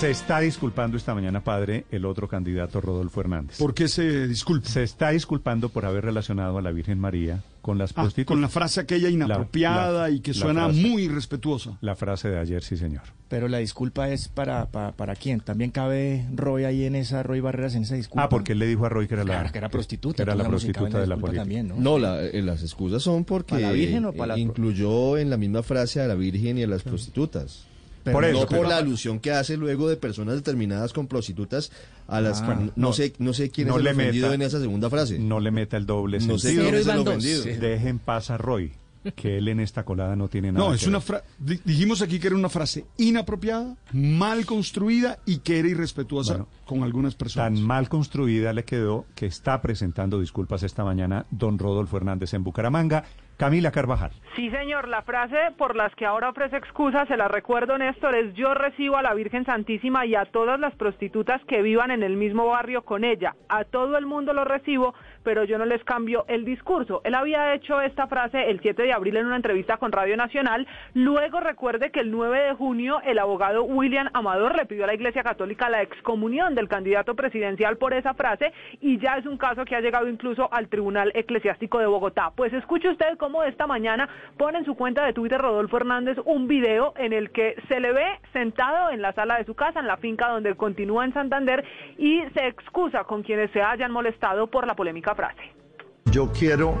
Se está disculpando esta mañana, padre, el otro candidato, Rodolfo Hernández. ¿Por qué se disculpa? Se está disculpando por haber relacionado a la Virgen María con las Ah, prostitutas. con la frase aquella inapropiada La- la- y que suena frase. muy irrespetuosa. La frase de ayer, sí, señor. Pero la disculpa es para, para, para quién. También cabe Roy ahí en esa, Roy Barreras en esa disculpa. Ah, porque él le dijo a Roy que era la, Claro, que era prostituta. que era la prostituta de la política. también, ¿no? No, la- eh, las excusas son porque ¿Para la Virgen o para la- incluyó en la misma frase a la Virgen y a las prostitutas. Pero Por eso, no pero- por la alusión que hace luego de personas determinadas con prostitutas a las Ah, no, no, sé no sé quién no es el le ofendido meta- en esa segunda frase. No le meta el doble No sé quién es el Iban dos. ofendido. Sí. Deje en paz a Roy, que él en esta colada no tiene nada No, que es una ver. fra- di- dijimos aquí que era una frase inapropiada, mal construida y que era irrespetuosa Bueno, con algunas personas. Tan mal construida le quedó que está presentando disculpas esta mañana don Rodolfo Hernández en Bucaramanga. Camila Carvajal. Sí, señor, la frase por las que ahora ofrece excusas, se la recuerdo, Néstor, es yo recibo a la Virgen Santísima y a todas las prostitutas que vivan en el mismo barrio con ella. A todo el mundo lo recibo, pero yo no les cambio el discurso. Él había hecho esta frase el 7 de abril en una entrevista con Radio Nacional. Luego recuerde que el 9 de junio el abogado William Amador le pidió a la Iglesia Católica la excomunión del candidato presidencial por esa frase y ya es un caso que ha llegado incluso al Tribunal Eclesiástico de Bogotá. Pues escuche usted cómo esta mañana pone en su cuenta de Twitter Rodolfo Hernández un video en el que se le ve sentado en la sala de su casa, en la finca donde continúa en Santander y se excusa con quienes se hayan molestado por la polémica frase. Yo quiero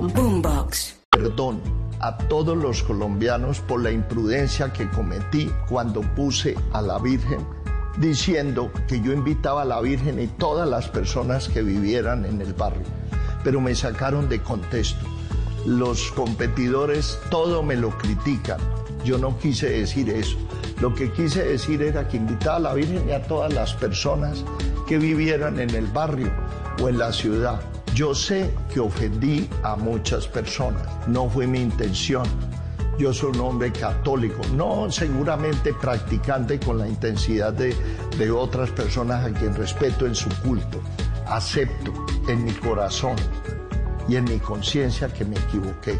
Boombox. perdón a todos los colombianos por la imprudencia que cometí cuando puse a la Virgen diciendo que yo invitaba a la Virgen y todas las personas que vivieran en el barrio. Pero me sacaron de contexto. Los competidores todo me lo critican. Yo no quise decir eso. Lo que quise decir era que invitaba a la Virgen y a todas las personas que vivieran en el barrio o en la ciudad. Yo sé que ofendí a muchas personas. No fue mi intención. Yo soy un hombre católico, no seguramente practicante con la intensidad de, de otras personas a quien respeto en su culto. Acepto en mi corazón y en mi conciencia que me equivoqué.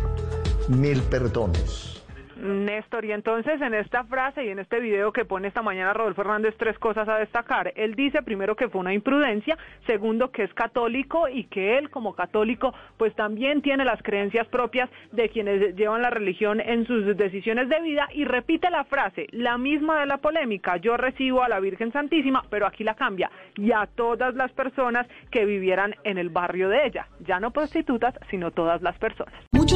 Mil perdones. Néstor, y entonces en esta frase y en este video que pone esta mañana Rodolfo Hernández, tres cosas a destacar. Él dice primero que fue una imprudencia, segundo que es católico y que él como católico pues también tiene las creencias propias de quienes llevan la religión en sus decisiones de vida. Y repite la frase, la misma de la polémica, yo recibo a la Virgen Santísima, pero aquí la cambia, y a todas las personas que vivieran en el barrio de ella, ya no prostitutas, sino todas las personas.